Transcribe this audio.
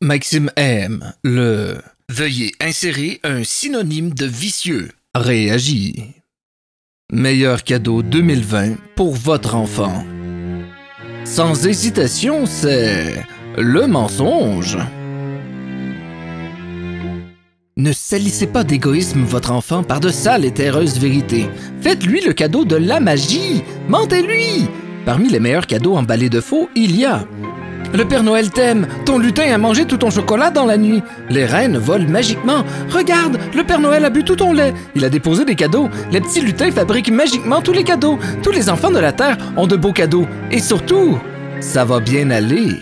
Maxime M. Le. Veuillez insérer un synonyme de vicieux. Réagis. Meilleur cadeau 2020 pour votre enfant. Sans hésitation, c'est le mensonge. Ne salissez pas d'égoïsme votre enfant par de sales et terreuses vérités. Faites-lui le cadeau de la magie. Mentez-lui. Parmi les meilleurs cadeaux emballés de faux, il y a le Père Noël t'aime. Ton lutin a mangé tout ton chocolat dans la nuit. Les reines volent magiquement. Regarde, le Père Noël a bu tout ton lait. Il a déposé des cadeaux. Les petits lutins fabriquent magiquement tous les cadeaux. Tous les enfants de la Terre ont de beaux cadeaux. Et surtout, ça va bien aller.